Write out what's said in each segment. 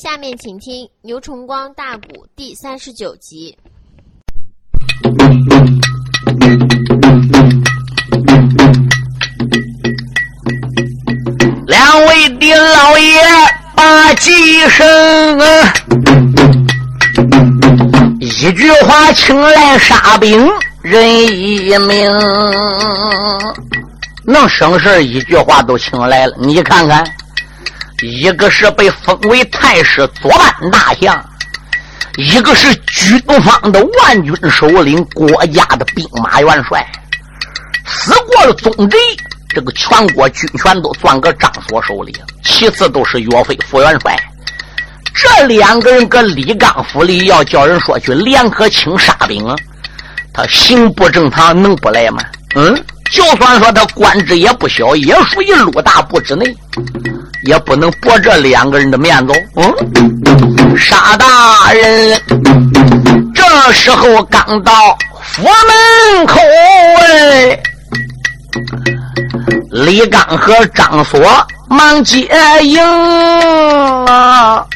下面请听牛崇光大鼓第三十九集。两位的老爷把几声，一句话请来杀兵人一名，能省事一句话都请来了。你看看，一个是被封为太师左班大将，一个是军方的万军首领，国家的兵马元帅，死过了宗贼。这个全国军权都攥个张所手里，其次都是岳飞副元帅。这两个人搁李刚府里，要叫人说去联合清沙兵，他行不正常，能不来吗？嗯，就算说他官职也不小，也属于陆大部之内，也不能驳这两个人的面子。嗯，沙大人这时候刚到府门口，哎。李刚和张锁忙接应啊，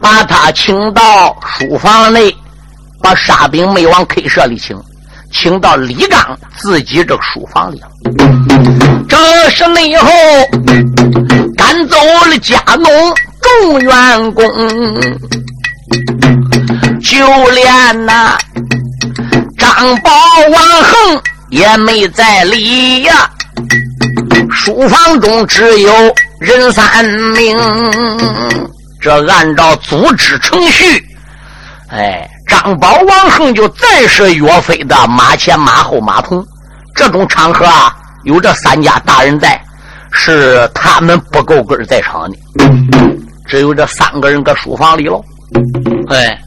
把他请到书房内，把沙兵没往 K 社里请，请到李刚自己这书房里了。这是内后赶走了家农众员工，就连那。张宝、王恒也没在里呀，书房中只有人三名。这按照组织程序，哎，张宝、王恒就再是岳飞的马前马后马童。这种场合啊，有这三家大人在，是他们不够格在场的。只有这三个人搁书房里喽。哎，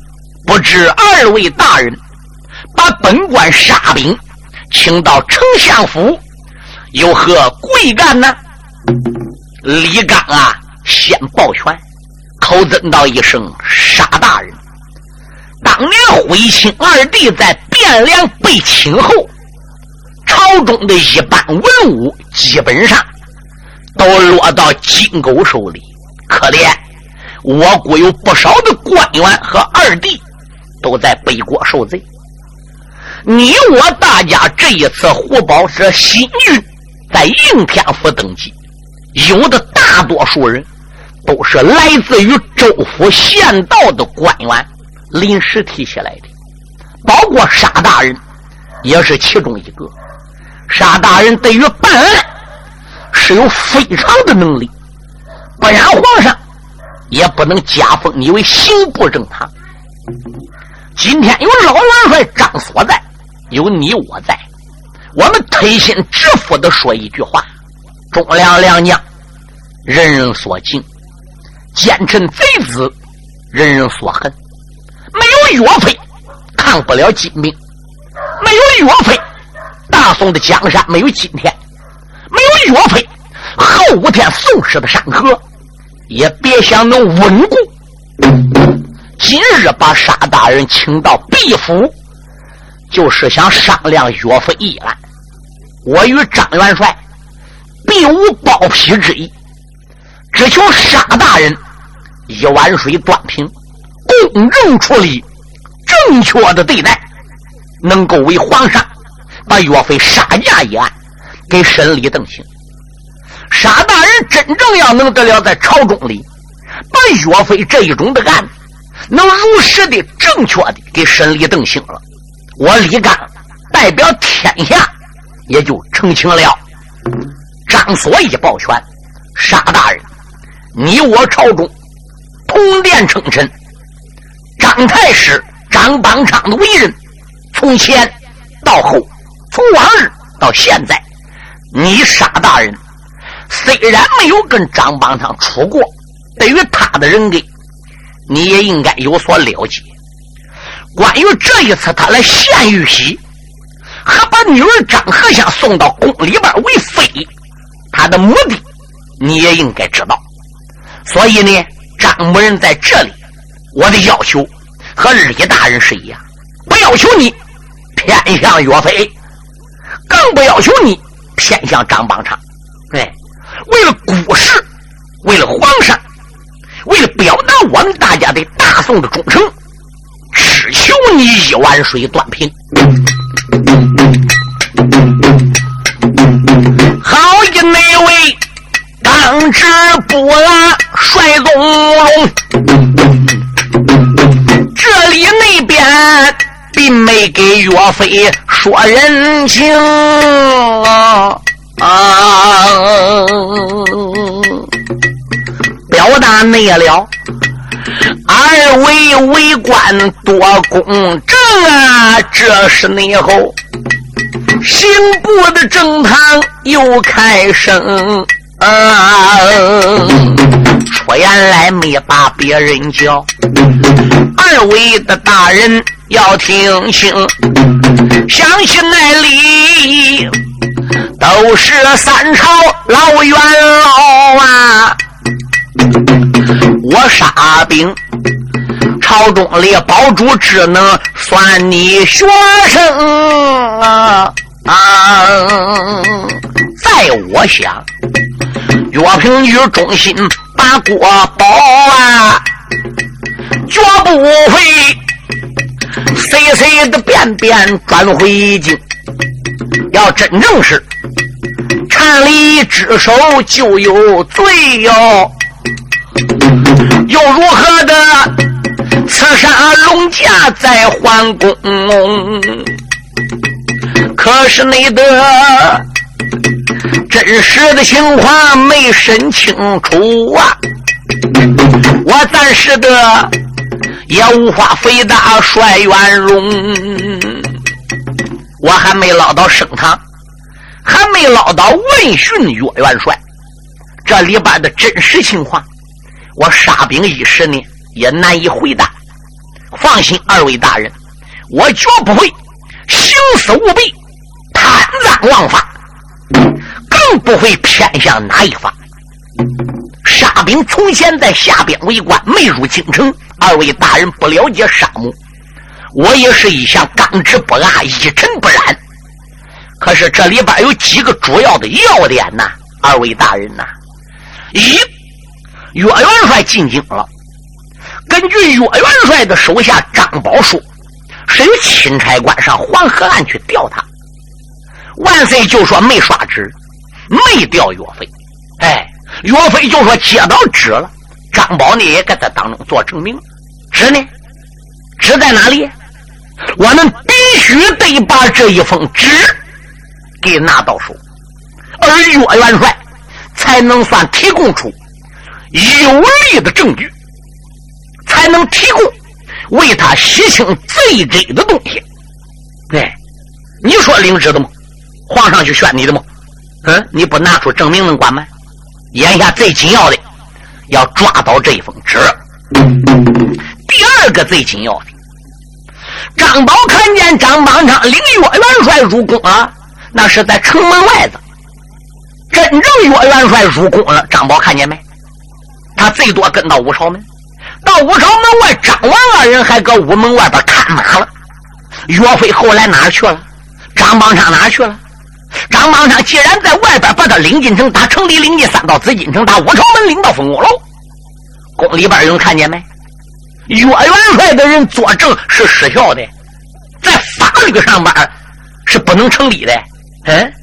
不知二位大人。把本官沙兵请到丞相府，有何贵干呢？李刚啊，先抱拳，口尊道一声：“沙大人，年徽钦二帝在汴梁被擒后，朝中的一般文武基本上都落到金狗手里，可怜我国有不少的官员和二帝都在北国受罪。”你我大家这一次胡宝这新军在应天府登基，有的大多数人都是来自于州府县道的官员临时提起来的，包括沙大人也是其中一个。沙大人对于办案是有非常的能力，不然皇上也不能加封你为刑部正堂。今天有老元帅张所在。有你我在，我们推心置腹的说一句话：忠良良将，人人所敬；奸臣贼子，人人所恨。没有岳飞，抗不了金兵；没有岳飞，大宋的江山没有今天；没有岳飞，后五天宋氏的山河也别想能稳固。今日把沙大人请到毕府。就是想商量岳飞一案，我与张元帅并无包庇之意，只求沙大人一碗水端平，公正处理，正确的对待，能够为皇上把岳飞杀驾一案给审理定性。沙大人真正要能得了在朝中里，把岳飞这一种的案能如实的、正确的给审理定性了。我李刚代表天下，也就澄清了。张所一抱拳，沙大人，你我朝中同殿称臣，张太师张邦昌的为人，从前到后，从往日到现在，你沙大人虽然没有跟张邦昌处过，对于他的人格，你也应该有所了解。关于这一次他来献玉玺，还把女儿张和香送到宫里边为妃，他的目的你也应该知道。所以呢，张某人在这里，我的要求和李大人是一样，不要求你偏向岳飞，更不要求你偏向张邦昌。哎，为了古事，为了皇上，为了表达我们大家对大宋的忠诚，只求你一碗水端平。好一那位当之不拉帅宗龙。这里那边并没给岳飞说人情啊。表达内了，二位为官多公正啊，这是内后。刑部的正堂又开声，出言来没把别人叫。二位的大人要听清，相信那里都是三朝老元老啊。我沙兵朝中里保主只能算你学生啊啊！在我想，岳平与忠心把国保啊，绝不会谁谁的便便转回京。要真正是禅里之手就有罪哟。又如何的刺杀龙家在皇宫？可是你的真实的情况没审清楚啊！我暂时的也无法回答帅元荣，我还没捞到升堂，还没捞到问询岳元帅这里边的真实情况。我沙兵一时呢也难以回答。放心，二位大人，我绝不会行私务弊、贪赃枉法，更不会偏向哪一方。沙兵从前在下边为官，没入京城。二位大人不了解沙漠，我也是一向刚直不阿、一尘不染。可是这里边有几个主要的要点呐，二位大人呐，一。岳元帅进京了。根据岳元帅的手下张宝说，是有钦差官上黄河岸去调他。万岁就说没刷纸，没调岳飞。哎，岳飞就说接到纸了。张宝呢也搁在当中做证明。纸呢？纸在哪里？我们必须得把这一封纸给拿到手，而岳元帅才能算提供出。有力的证据，才能提供为他洗清罪责的东西。对，你说领旨的吗？皇上去宣你的吗？嗯，你不拿出证明能管吗？眼下最紧要的，要抓到这一封纸。第二个最紧要的，张宝看见张邦昌领岳元帅入宫啊，那是在城门外子。真正岳元帅入宫了，张宝看见没？他最多跟到武朝门，到武朝门外，张王二人还搁屋门外边看马了。岳飞后来哪去了？张邦昌哪去了？张邦昌既然在外边把他领进城，打城里领进三到紫禁城，打武朝门领到凤凰楼，宫里边有人看见没？岳元帅的人作证是失效的，在法律上边是不能成立的。嗯，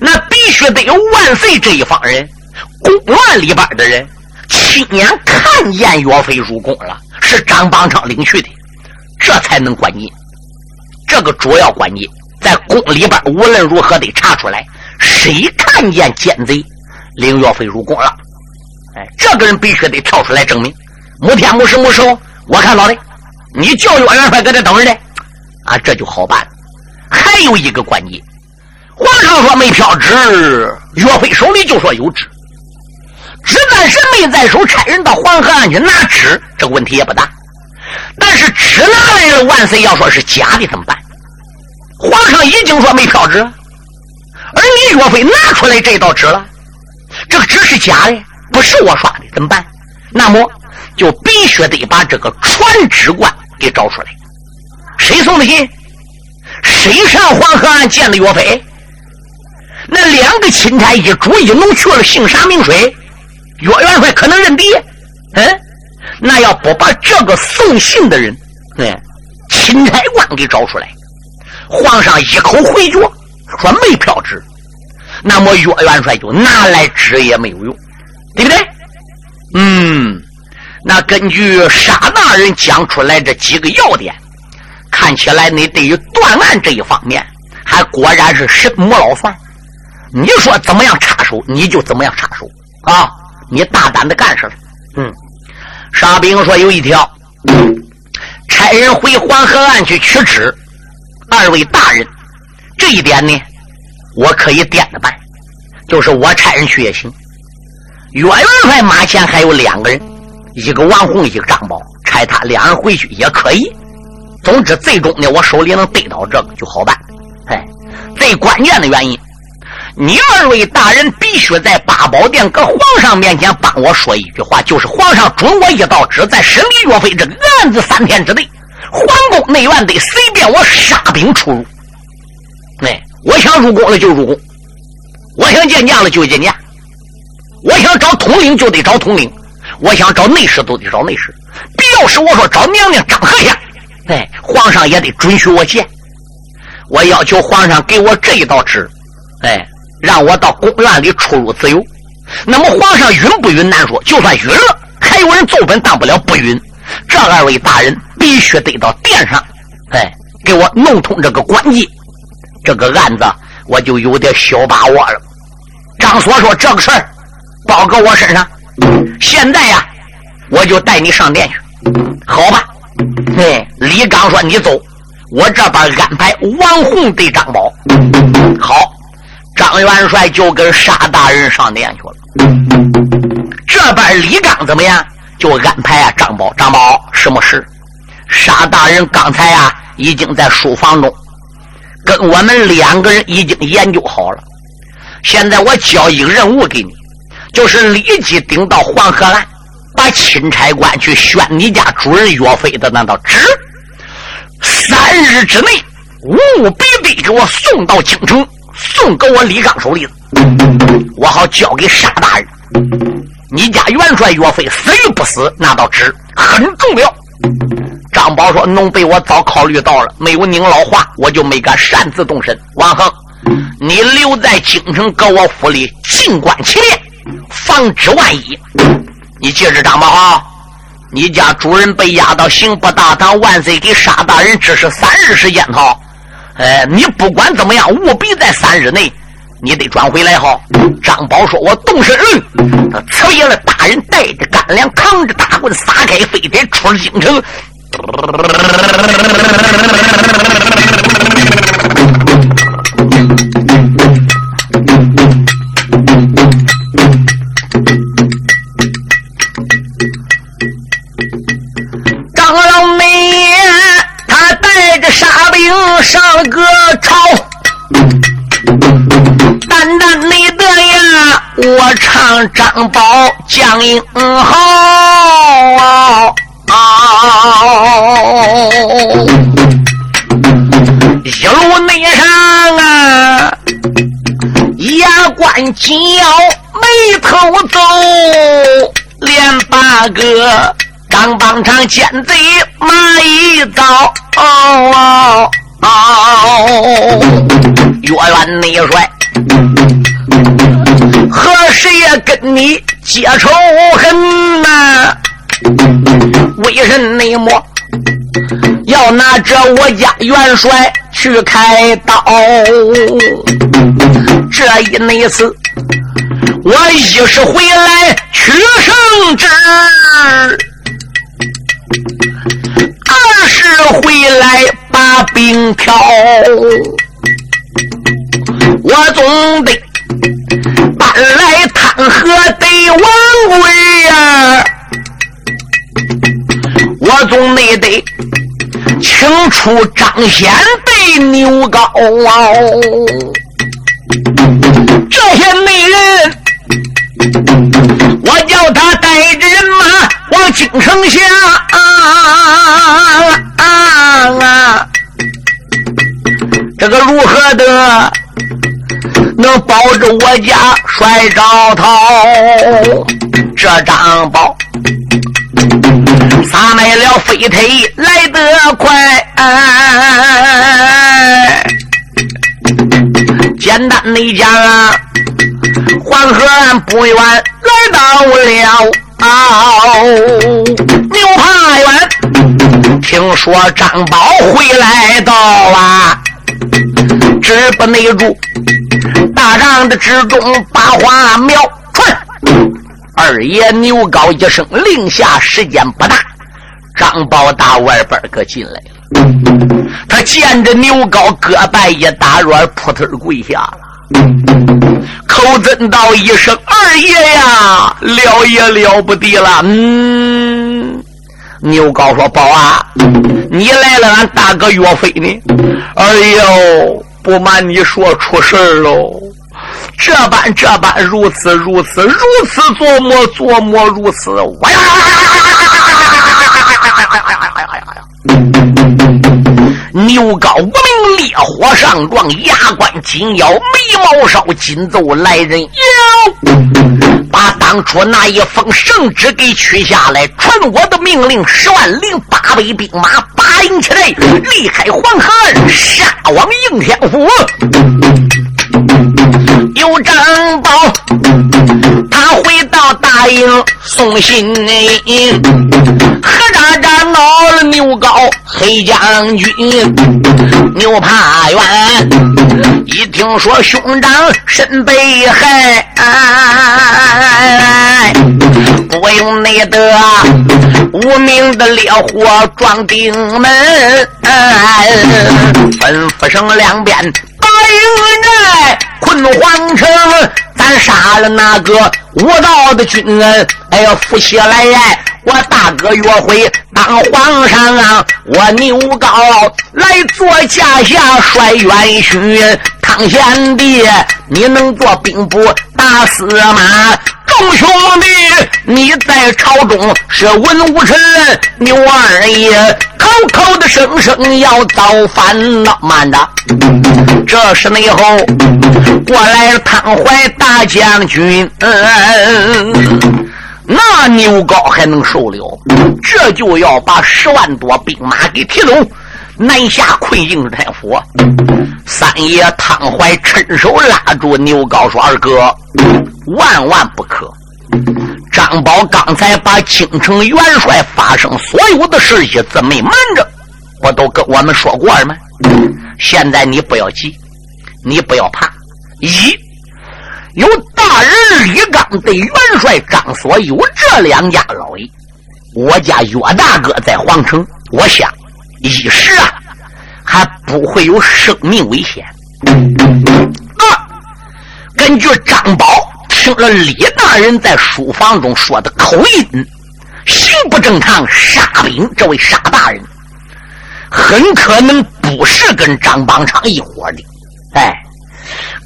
那必须得有万岁这一方人，宫院里边的人。亲眼看见岳飞入宫了，是张邦昌领去的，这才能关你。这个主要关你在宫里边，无论如何得查出来，谁看见奸贼领岳飞入宫了？哎，这个人必须得跳出来证明。某天某时母寿，我看到的，你叫岳元帅搁这等着呢，啊，这就好办了。还有一个关键，皇上说没票纸，岳飞手里就说有纸。纸暂时没在手，差人到黄河岸去拿纸，这个问题也不大。但是纸拿来了，万岁要说是假的怎么办？皇上已经说没票纸，而你岳飞拿出来这道纸了，这个纸是假的，不是我刷的，怎么办？那么就必须得把这个传旨官给找出来。谁送的信？谁上黄河岸见了岳飞？那两个钦差一主一奴去了，姓啥名谁？岳元帅可能认得，嗯，那要不把这个送信的人，嗯，钦差官给找出来，皇上一口回绝，说没票纸，那么岳元帅就拿来纸也没有用，对不对？嗯，那根据沙大人讲出来这几个要点，看起来你对于断案这一方面，还果然是神魔老算。你说怎么样插手，你就怎么样插手啊！你大胆的干事嗯，沙兵说有一条，差人回黄河岸去取纸。二位大人，这一点呢，我可以点着办。就是我差人去也行。岳元帅马前还有两个人，一个王红，一个张宝，差他两人回去也可以。总之，最终呢，我手里能得到这个就好办。哎，最关键的原因。你二位大人必须在八宝殿搁皇上面前帮我说一句话，就是皇上准我一道旨，在审理岳飞这个案子三天之内，皇宫内院得随便我杀兵出入。哎，我想入宫了就入宫，我想见驾了就见驾，我想找统领就得找统领，我想找内侍都得找内侍。必要时我说找娘娘张和下，哎，皇上也得准许我见。我要求皇上给我这一道旨，哎。让我到宫院里出入自由，那么皇上允不允难说。就算允了，还有人奏本，当不了不允。这二位大人必须得到殿上，哎，给我弄通这个关系。这个案子我就有点小把握了。张所说这个事儿包搁我身上，现在呀，我就带你上殿去，好吧？嘿，李刚说你走，我这边安排王红对张宝，好。张元帅就跟沙大人上殿去了。这边李刚怎么样？就安排啊，张宝，张宝，什么事？沙大人刚才啊，已经在书房中跟我们两个人已经研究好了。现在我交一个任务给你，就是立即顶到黄河岸，把钦差官去宣你家主人岳飞的那道旨，三日之内务必得给我送到京城。送给我李刚手里，我好交给沙大人。你家元帅岳飞死与不死，那道旨很重要。张宝说：“农被我早考虑到了，没有您老话，我就没敢擅自动身。”王恒，你留在京城，搁我府里静观其变，防止万一。你记着，张宝哈，你家主人被押到刑部大堂，万岁给沙大人只是三日时间哈。哎，你不管怎么样，务必在三日内，你得转回来哈。张宝说：“我动身。”他辞别了大人，带着干粮，扛着大棍，撒开飞天，出了京城。上个朝，淡淡你的呀，我唱张宝将英豪，一路内上啊，牙关紧咬，眉头皱，连八个钢棒长奸贼马一遭。哦，岳元内帅，何时也跟你结仇恨呐？为人内么要拿着我家元帅去开刀？这一内次，我一时回来取圣旨。二是回来把兵挑，我总得搬来汤和得王贵呀，我总得得清楚张显对牛高啊，这些美人。我叫他带着人马往京城下啊啊，这个如何的能保着我家帅招头？这张宝来了飞腿来得快。简单的讲啊，黄河岸不远来到了牛爬原，听说张宝回来到啊，直不内住大帐的之中把花苗传。二爷牛高一声令下，时间不大，张宝大外边可进来了。他见着牛高，胳膊一打软，扑腾跪下了，口尊道一声：“二爷呀，了也了不得了。”嗯，牛高说：“宝啊，你来了，俺大哥岳飞呢？哎呦，不瞒你说，出事喽。”这般这般，如此如此，如此琢磨琢磨，如此。哇呀！牛皋无名烈火上撞，牙关紧咬，眉毛梢，紧奏来人哟！把当初那一封圣旨给取下来，传我的命令，十万零八百兵马，八营起来，离开黄河，杀往应天府。有张宝，回到大营送信，何喳喳闹了牛皋黑将军，牛怕远，一听说兄长身被害，不用那得无名的烈火撞顶门，吩咐声两边。营寨困皇城，咱杀了那个无道的军人，哎呀，扶起来呀！我大哥岳飞当皇上啊，我牛皋来做驾下帅元勋，唐贤弟，你能做兵部大司马？众兄弟，你在朝中是文武臣，牛二爷口口的声声要造反恼，慢着，这是内后过来了汤怀大将军，那牛皋还能受了？这就要把十万多兵马给提走，南下困应天府。三爷汤怀趁手拉住牛皋说：“二哥。”万万不可！张宝刚才把京城元帅发生所有的事一字没瞒着，不都跟我们说过了吗？现在你不要急，你不要怕。一有大人李刚对元帅张所有这两家老爷，我家岳大哥在皇城，我想一时啊还不会有生命危险。二根据张宝。听了李大人在书房中说的口音，行不正常，杀兵。这位沙大人很可能不是跟张邦昌一伙的。哎，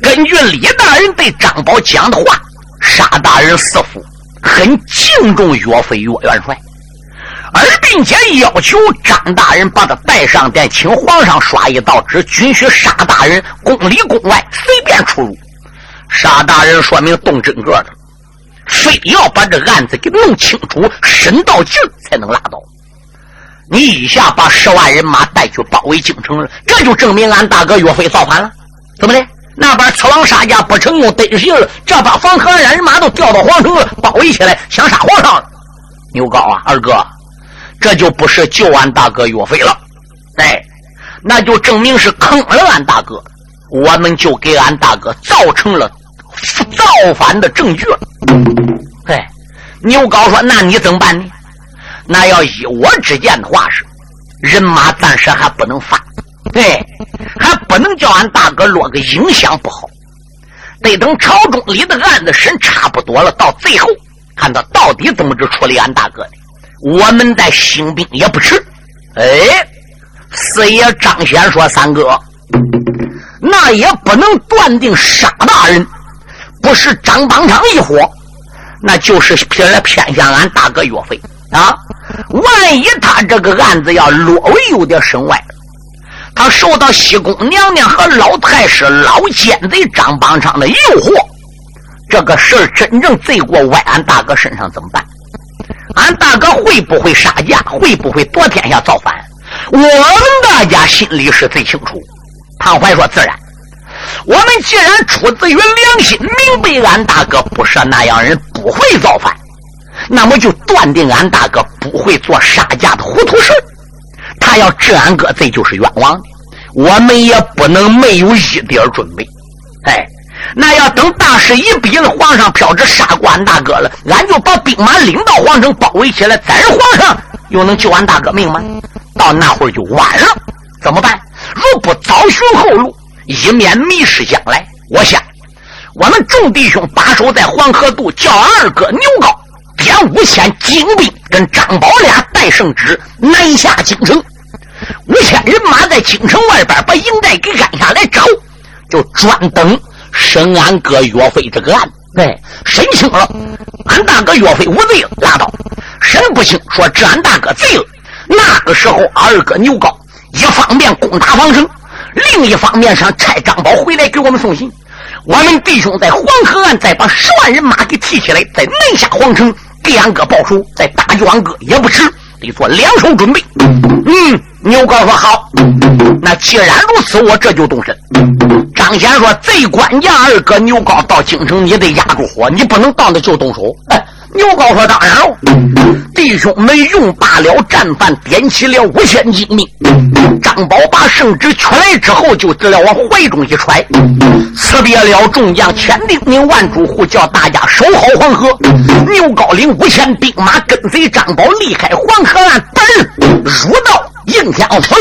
根据李大人对张宝讲的话，沙大人似乎很敬重岳飞岳元帅，而并且要求张大人把他带上殿，请皇上刷一道旨，准许沙大人宫里宫外随便出入。沙大人说明动真格的，非要把这案子给弄清楚、审到尽才能拉倒。你一下把十万人马带去包围京城了，这就证明俺大哥岳飞造反了，怎么的？那边刺王杀家不成功得行了，这把黄河岸人马都调到皇城了，包围起来想杀皇上。牛皋啊，二哥，这就不是救俺大哥岳飞了，哎，那就证明是坑了俺大哥，我们就给俺大哥造成了。造反的证据，哎，牛皋说：“那你怎么办呢？那要依我之见的话是，人马暂时还不能发，对，还不能叫俺大哥落个影响不好，得等朝中里的案子审差不多了，到最后看他到底怎么着处理俺大哥的，我们再兴兵也不迟。”哎，四爷张显说：“三哥，那也不能断定沙大人。”不是张邦昌一伙，那就是偏来偏向俺大哥岳飞啊！万一他这个案子要略微有点身外，他受到西宫娘娘和老太师、老奸贼张邦昌的诱惑，这个事儿真正罪过歪俺大哥身上怎么办？俺大哥会不会杀价？会不会夺天下造反？我们大家心里是最清楚。唐怀说：“自然。我们既然出自于良心，明白俺大哥不是那样人，不会造反，那么就断定俺大哥不会做杀价的糊涂事。他要治俺哥，这就是冤枉的。我们也不能没有一点准备。哎。”那要等大势一逼了，皇上飘旨杀过俺大哥了，俺就把兵马领到皇城，包围起来。咱皇上又能救俺大哥命吗？到那会儿就晚了。怎么办？若不早寻后路，以免迷失将来。我想，我们众弟兄把守在黄河渡，叫二哥牛高点五千精兵，跟张宝俩带圣旨南下京城。五千人马在京城外边把营寨给安下来，找就专等。审俺哥岳飞这个案，对，审清了，俺大哥岳飞无罪了，拉倒；审不清，说治俺大哥罪了。那个时候，二哥牛皋一方面攻打皇城，另一方面想差张宝回来给我们送信。我们弟兄在黄河岸再把十万人马给提起来，在南下皇城给俺哥报仇，再打救俺哥也不迟，得做两手准备。嗯。牛高说：“好，那既然如此，我这就动身。”张显说：“最关键，二哥牛高到京城，你得压住火，你不能当着就动手。”哎，牛高说：“当然了，弟兄们用罢了战犯，点起了五千精兵。张宝把圣旨取来之后，就得了往怀中一揣，辞别了众将，千叮咛万嘱咐，叫大家守好黄河。牛高领五千兵马，跟随张宝离开黄河岸，奔入到。”应天府，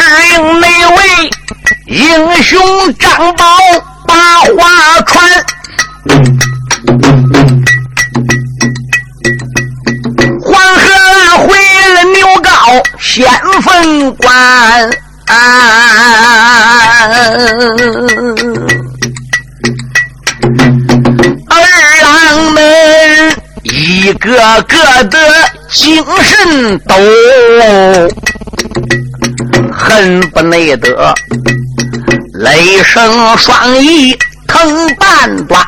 只应那位英雄张宝把话传，黄河回了牛皋先锋官。二郎们一个个的精神抖，恨不内得。雷声双翼腾半端，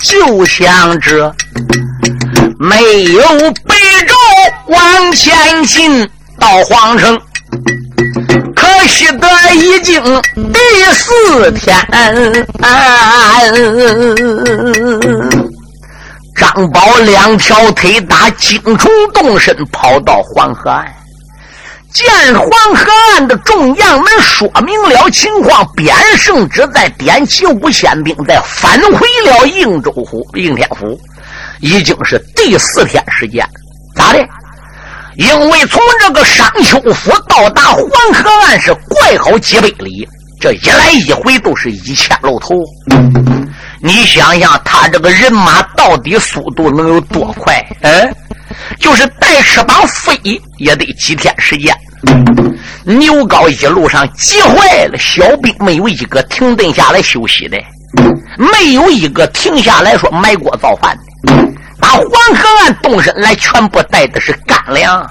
就像这没有北周往前进到皇城。可惜得已经第四天，张宝两条腿打惊虫动身，跑到黄河岸，见黄河岸的众将们说明了情况，边圣旨在点起五千兵，再返回了应州府、应天府，已经是第四天时间，咋的？因为从这个商丘府到达黄河岸是怪好几百里，这一来一回都是一千露头。你想想，他这个人马到底速度能有多快？嗯，就是带翅膀飞也得几天时间。牛高一路上急坏了，小兵没有一个停顿下来休息的，没有一个停下来说埋锅造饭的。把黄河岸动身来，全部带的是干粮。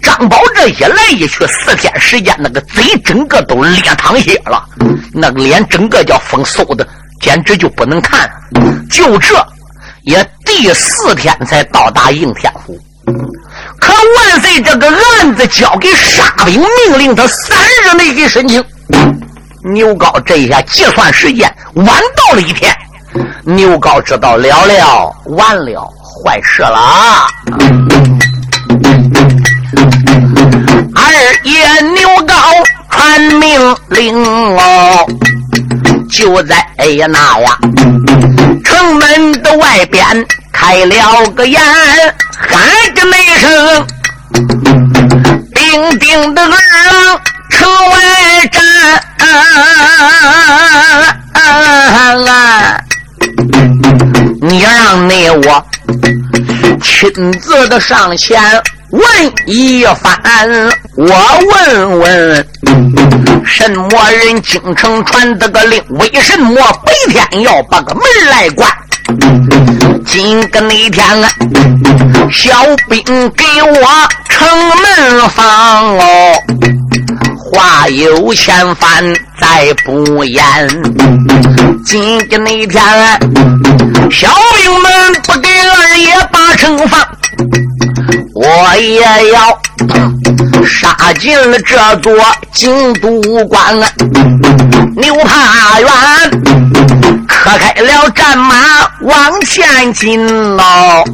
张宝这一来一去四天时间，那个嘴整个都裂淌血了，那个脸整个叫风嗖的，简直就不能看。就这，也第四天才到达应天府。可万岁这个案子交给沙兵命令，他三日内给申请。牛高这一下计算时间晚到了一天。牛高知道了了，完了，坏事了啊！二爷牛高传命令哦，就在哎呀那呀，城门的外边开了个眼，喊着那声，叮叮的儿郎城外站。你让那我亲自的上前问一番，我问问什么人京城传的个令，为什么白天要把个门来关？今个那天啊，小兵给我城门放哦，话有千番再不言。今个那天，小兵们不给二爷把城放，我也要杀进了这座京都关。牛怕远，磕开了战马往前进喽。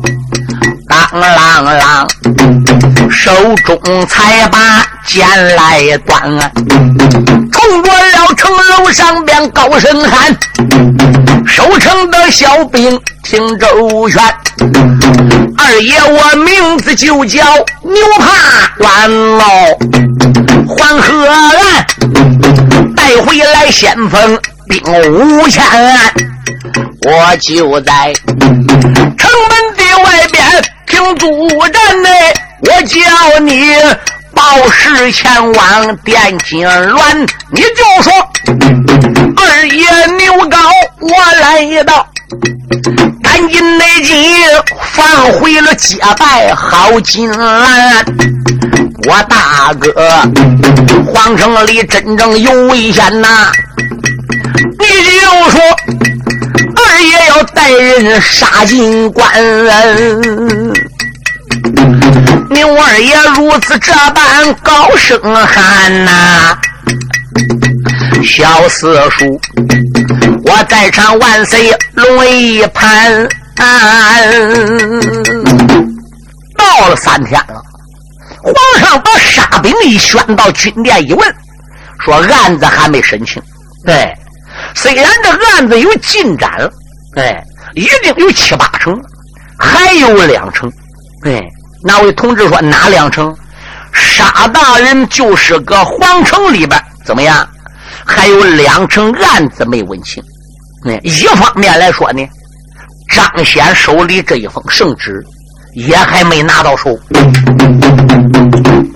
当啷啷，手中才把剑来端，冲过了城楼上边高声喊：“守城的小兵听周旋，二爷我名字就叫牛怕远喽，黄河岸带回来先锋兵五千，我就在城门的外边。”听主战呢，我叫你报事前往殿金銮，你就说二爷牛高我来到，赶紧内急放回了结拜好金兰。我大哥皇城里真正有危险呐，你就说二爷要带人杀进关。牛二爷如此这般高声喊呐，小四叔，我在场万岁龙一盘。到了三天了，皇上把沙兵一宣到军殿一问，说案子还没审清。对，虽然这案子有进展了，哎，已经有七八成，还有两成，哎。那位同志说：“哪两成？沙大人就是搁皇城里边，怎么样？还有两成案子没问清。那一方面来说呢，张显手里这一封圣旨也还没拿到手。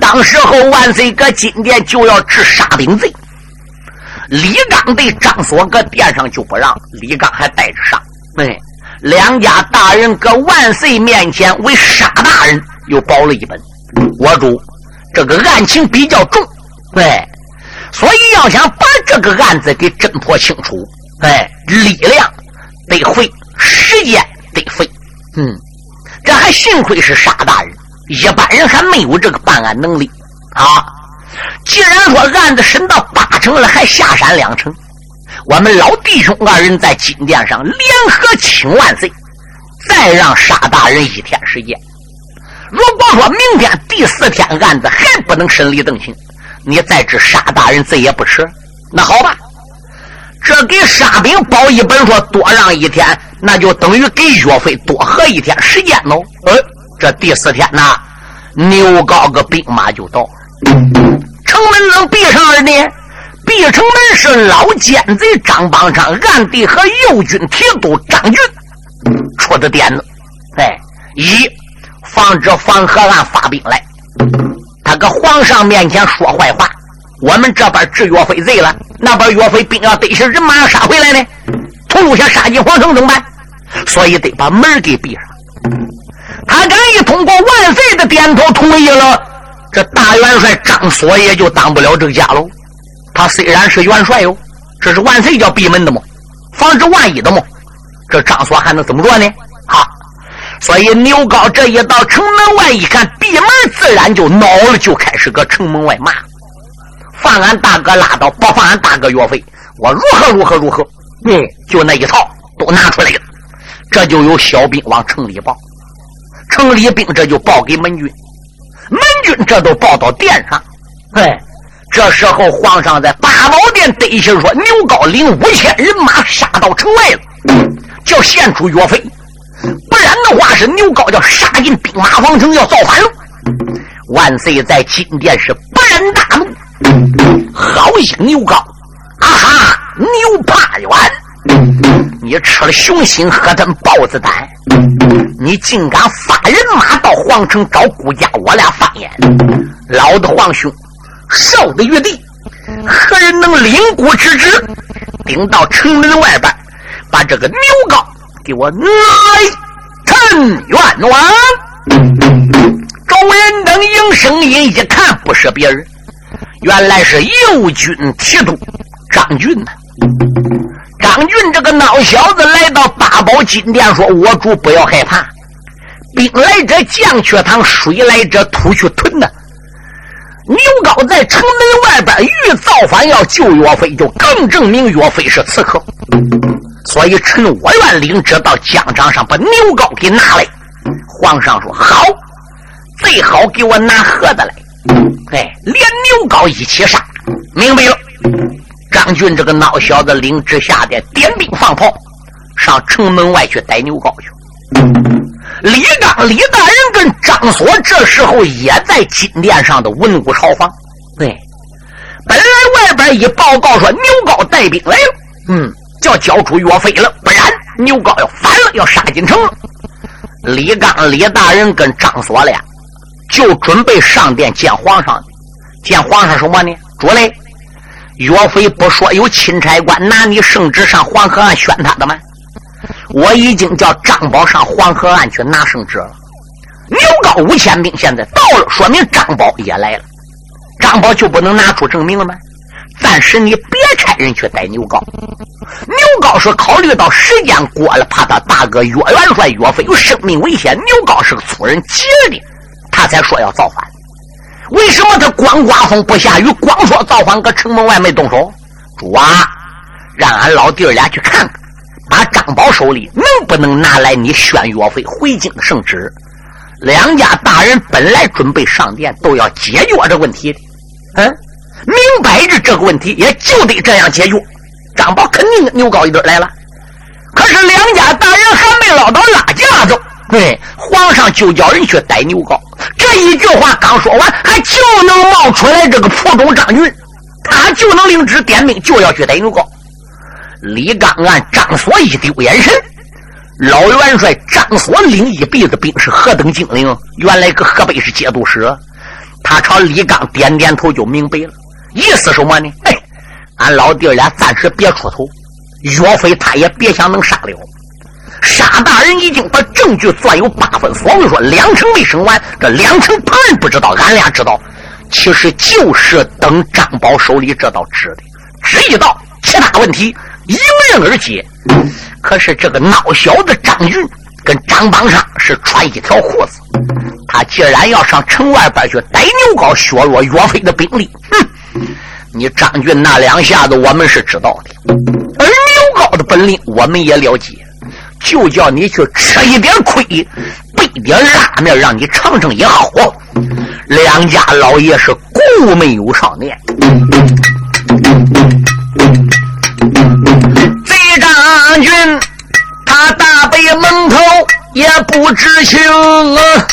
当时候万岁搁金殿就要治沙兵罪，李刚对张锁搁殿上就不让，李刚还带着上。哎，两家大人搁万岁面前为沙大人。”又保了一本，我主这个案情比较重，哎，所以要想把这个案子给侦破清楚，哎，力量得费，时间得费，嗯，这还幸亏是沙大人，一般人还没有这个办案能力啊。既然说案子审到八成了，还下山两成，我们老弟兄二人在金殿上联合请万岁，再让沙大人一天时间。如果说明天第四天案子还不能审理定性，你再治沙大人罪也不迟。那好吧，这给沙兵包一本，说多让一天，那就等于给岳飞多喝一天时间喽。呃，这第四天呐，牛高个兵马就到，城门能闭上了呢。闭城门是老奸贼张邦昌暗地和右军提督张俊出的点子。哎，一。防止黄河岸发兵来，他搁皇上面前说坏话，我们这边治岳飞罪了，那边岳飞兵要得些人马要杀回来呢，屠戮下杀进皇城怎么办？所以得把门给闭上。他这一通过万岁的点头同意了，这大元帅张锁也就当不了这个家喽。他虽然是元帅哟，这是万岁叫闭门的嘛，防止万一的嘛，这张锁还能怎么做呢？哈。所以牛皋这一到城门外一看，闭门自然就恼了，就开始搁城门外骂：“放俺大哥拉倒，不放俺大哥岳飞，我如何如何如何？”嗯，就那一套都拿出来了。这就有小兵往城里报，城里兵这就报给门军，门军这都报到殿上。哎，这时候皇上在八宝殿得信说，牛皋领五千人马杀到城外了，叫献出岳飞。不然的话，是牛皋要杀进兵马皇城，要造反了。万岁在金殿是勃然大怒，好一牛高！啊哈，牛怕远！你吃了熊心，喝顿豹子胆，你竟敢发人马到皇城找顾家，我俩翻眼！老的皇兄，少的玉帝，何人能领国之职，顶到城门外边，把这个牛高？给我来陈元王！众人等应声音一看，不是别人，原来是右军提督张俊呐。张俊这个孬小子来到八宝金殿，说：“我主不要害怕，兵来者将去堂，水来者土去屯呐。牛皋在城门外边欲造反，要救岳飞，就更证明岳飞是刺客。所以趁我愿领旨到疆场上把牛皋给拿来。”皇上说：“好，最好给我拿盒子来。哎，连牛皋一起杀，明白了。”张俊这个孬小子领旨下的，点兵放炮，上城门外去逮牛皋去。李刚、李大人跟张锁这时候也在金殿上的文武朝房。对，本来外边一报告说牛皋带兵来了，嗯，叫交出岳飞了，不然牛皋要反了，要杀进城了。李刚、李大人跟张锁俩就准备上殿见皇上，见皇上什么呢？主嘞。岳飞不说有钦差官拿你圣旨上黄河岸宣他的吗？我已经叫张宝上黄河岸去拿圣旨了。牛皋五千兵现在到了，说明张宝也来了。张宝就不能拿出证明了吗？暂时你别差人去逮牛皋。牛皋说考虑到时间过了，怕他大哥岳元帅岳飞有生命危险。牛皋是个粗人，急的，他才说要造反。为什么他光刮风不下雨，光说造反，搁城门外没动手？主啊，让俺老弟儿俩去看看，把张宝手里能不能拿来你宣岳飞回京的圣旨？两家大人本来准备上殿，都要解决这问题的。嗯，明摆着这个问题也就得这样解决。张宝肯定牛高一堆来了，可是两家大人还没捞到拉架子，对，皇上就叫人去逮牛皋。这一句话刚说完，还就能冒出来这个蒲州张云，他就能领旨点兵，就要去逮牛皋。李刚按张锁一丢眼神，老元帅张锁领一鼻子兵是何等精灵？原来个河北是节度使，他朝李刚点点头就明白了，意思什么呢？哎，俺老弟俩暂时别出头，岳飞他也别想能杀了。沙大人已经把证据算有八分，所以说两成没审完，这两成旁人不知道，俺俩知道，其实就是等张宝手里这道纸的，纸一到，其他问题迎刃而解。可是这个孬小子张俊跟张邦上是穿一条裤子，他既然要上城外边去逮牛皋，削弱岳飞的兵力，哼，你张俊那两下子我们是知道的，而牛皋的本领我们也了解。就叫你去吃一点亏，备点拉面，让你尝尝也好。两家老爷是顾没有少年，贼张军他大背蒙头也不知情啊，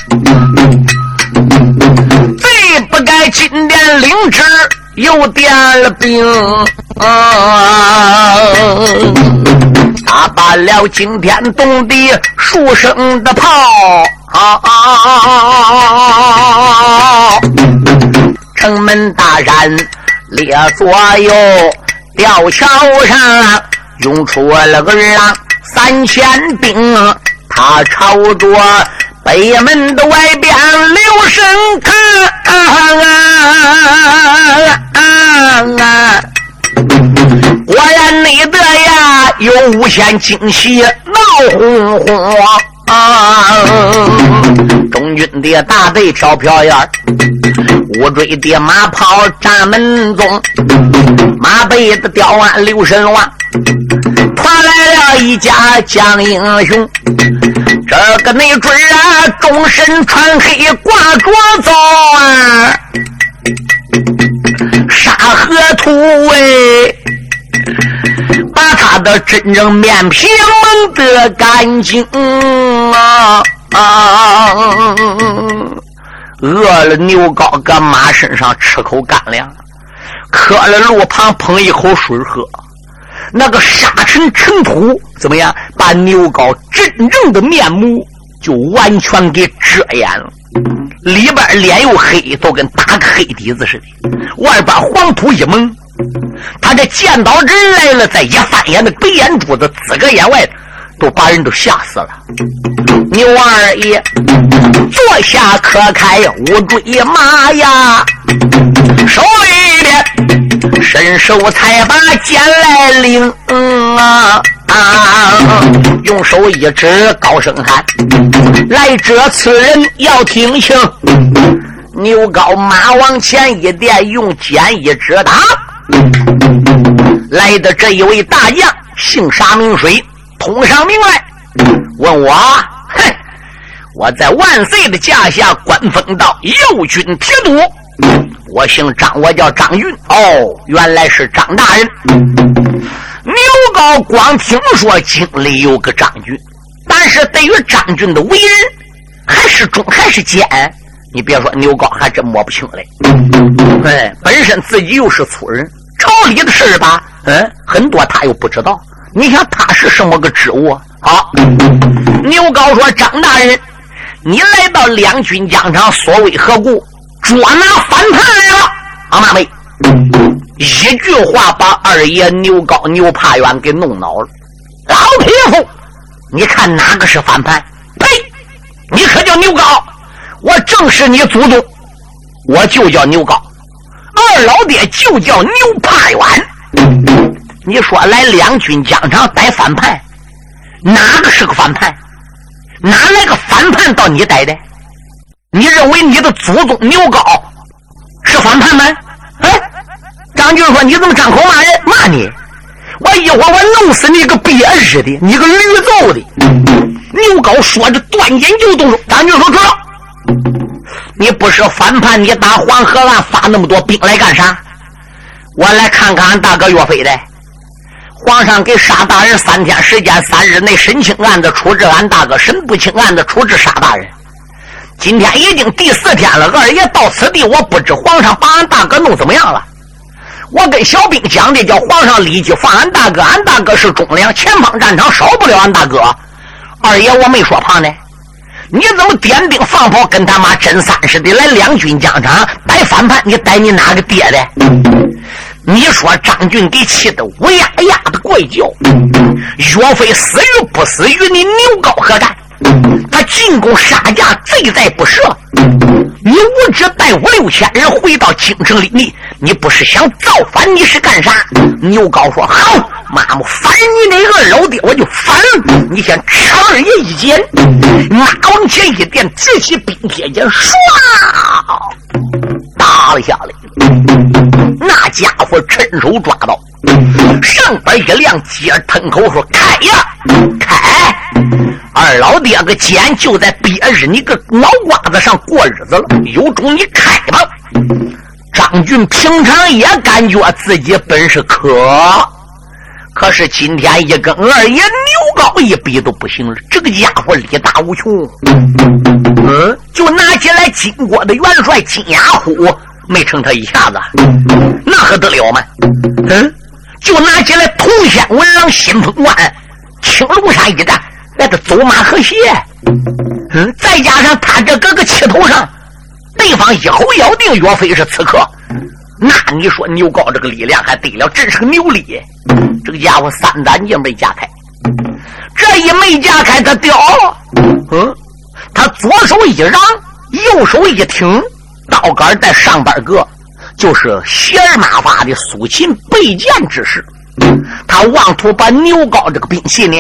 贼不该进殿领旨。又点了兵，打罢了惊天动地数声的炮，城门大山列左右，吊桥上涌出了个狼三千兵，他朝着。北门的外边留神看，果有无限惊喜闹哄哄啊！中军的大队飘飘烟乌坠的马炮站门中，马背的吊鞍留神望。传来了一家将英雄，这个没准啊，终身穿黑挂着走啊，沙河图哎，把他的真正面皮蒙得干净啊！饿了牛羔搁马身上吃口干粮，渴了路旁捧一口水喝。那个沙尘尘土怎么样？把牛皋真正的面目就完全给遮掩了，里边脸又黑，都跟打个黑底子似的。外边黄土一蒙，他这见到人来了，再一翻眼，那白眼珠子滋个眼外，都把人都吓死了。牛二爷坐下，可开五坠马呀，手里边伸手才把剑来领啊！用手一指，高声喊：“来者此人要听清！”牛皋马往前一垫，用剑一指打。来的这一位大将，姓啥名谁？通上名来，问我。哼，我在万岁的驾下，官封到右军提督。我姓张，我叫张云。哦，原来是张大人。牛皋光听说京里有个张军，但是对于张军的为人，还是忠还是奸？你别说，牛皋还真摸不清嘞。哎，本身自己又是粗人，朝里的事吧，嗯，很多他又不知道。你想他是什么个职务？好，牛皋说：“张大人，你来到两军疆场，所为何故？捉拿反叛来了？”阿妈妹。一句话把二爷牛高牛怕远给弄恼了。老匹夫，你看哪个是反叛？呸！你可叫牛高？我正是你祖宗，我就叫牛高。二老爹就叫牛怕远。你说来两军疆场逮反叛，哪个是个反叛？哪来个反叛到你逮的？你认为你的祖宗牛高是反叛吗？哎张军说：“你怎么张口骂人？骂你！我一会儿我弄死你个鳖日的，你个驴揍的！”牛皋说着断言就动手。张军说：“哥你不是反叛，你打黄河岸发那么多兵来干啥？我来看看俺大哥岳飞的。皇上给沙大人三天时间，三日内审清案子，处置俺大哥；审不清案子，处置沙大人。今天已经第四天了，二爷到此地，我不知皇上把俺大哥弄怎么样了。”我跟小兵讲的，叫皇上立即放俺大哥。俺大哥是忠良，前方战场少不了俺大哥。二爷，我没说胖呢，你怎么点兵放炮，跟他妈真三似的来两军疆场逮反叛？你逮你哪个爹的？你说张俊给气得乌鸦呀的怪叫。岳飞死与不死，与你牛高何干？他进攻杀价，罪在不赦。你无知带五六千人回到京城里，你你不是想造反，你是干啥？牛皋说：“好，妈妈反你那二老爹，我就反。你先吃二爷一剑，马往前一点，直起兵铁剑，唰，打了下来。那家伙趁手抓到，上边一亮，接喷口说：开呀，开！”二老爹个剑就在憋着你个脑瓜子上过日子了，有种你开吧！张俊平常也感觉自己本事可，可是今天一跟二爷牛高一比都不行了。这个家伙力大无穷，嗯，就拿起来金国的元帅金牙虎，没成他一下子，那可得了吗？嗯，就拿起来铜仙文郎新风关青龙山一战。那个走马河鞋，嗯，再加上他这个个气头上，对方一口咬定岳飞是刺客，那你说牛皋这个力量还得了？真是个牛力！这个家伙三胆剑没架开，这一没架开，他掉。嗯，他左手一让，右手一挺，刀杆在上边搁，就是鞋儿马发的苏秦背剑之势。他妄图把牛皋这个兵器呢。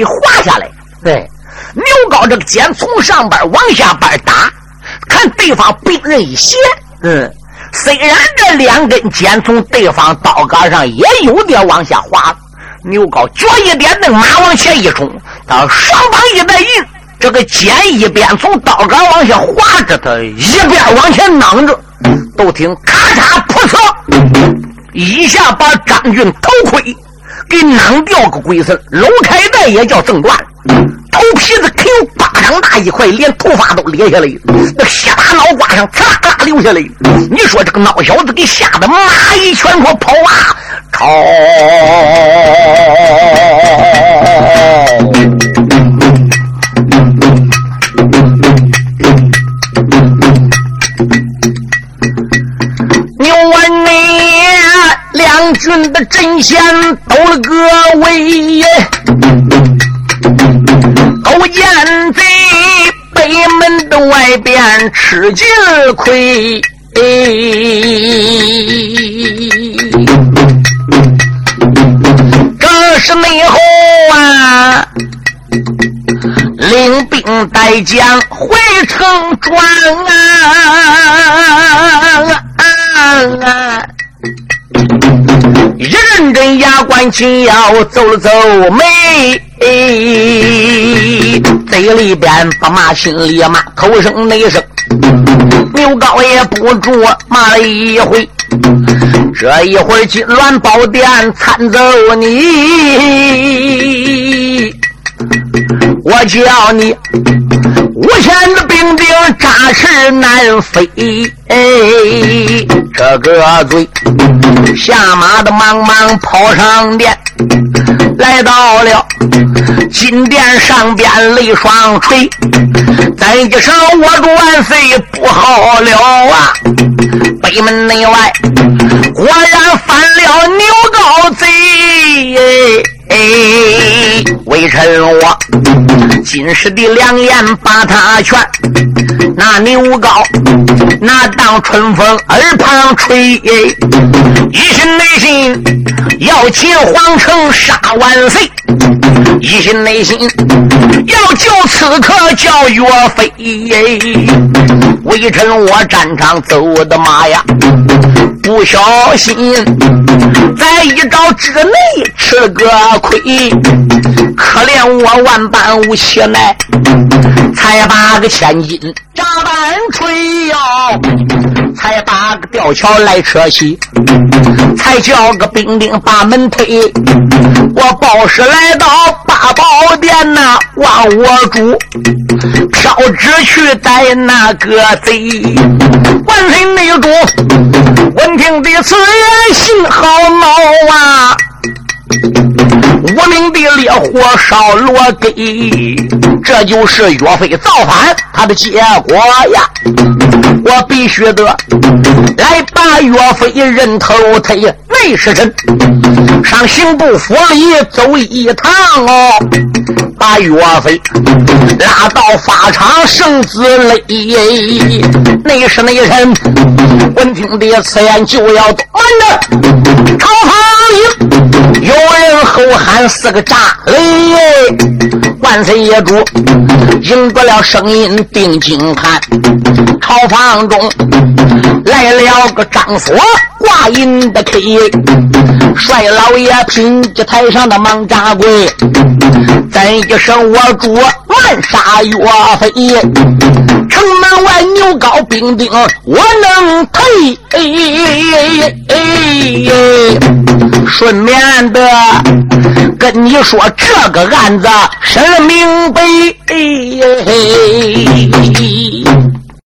给划下来，对，牛皋这个剑从上边往下边打，看对方兵刃一斜，嗯，虽然这两根剑从对方刀杆上也有点往下滑，牛皋脚一点蹬，马往前一冲，他双膀一带引，这个剑一边从刀杆往下滑着，他一边往前攮着，都听咔嚓噗嚓，一下把张俊头盔。给攮掉个鬼事龙开带也叫正断，头皮子可有巴掌大一块，连头发都裂下来，那下巴脑瓜上呲啦流下来。你说这个孬小子给吓得妈一拳说跑啊，军的阵线都了个位，勾践贼北门的外边吃尽亏。这是内后啊，领兵带将回城转啊！一认真牙关紧要走了走眉，嘴里边不骂，心里骂，口声内声。牛高也不住骂了一回，这一会儿金銮宝殿参奏你，我叫你五千的扎翅难飞，这个嘴下马的忙忙跑上殿。来到了金殿上边，泪双垂。再一声我主万岁不好了啊！北门内外果然犯了牛高贼。微臣我今时的良言把他劝，那牛高那当春风耳旁吹，一心内心要进皇城杀万岁，一心内心要救刺客叫岳飞。微臣我战场走我的妈呀，不小心在一招之内吃了个亏。可怜我万般无气奈，才把个千斤炸弹锤哟，才把个吊桥来扯起，才叫个兵丁把门推。我报时来到八那，望我主飘旨去逮那个贼。万岁内主闻听的此言，心好恼啊！无名的烈火烧罗根，这就是岳飞造反他的结果呀！我必须得来把岳飞人头推，内侍臣上刑部府里走一趟哦，把岳飞拉到法场圣子勒。内侍内臣闻听的此言，就要慢着，朝堂有人后喊俺四个炸雷，万岁爷主赢得了声音定睛看，朝房中来了个张锁挂银的 K，帅老爷品级台上的忙扎跪，咱一声我主万杀岳飞，城门外牛皋兵丁我能退哎哎哎哎哎，顺便的。跟你说，这个案子审明白。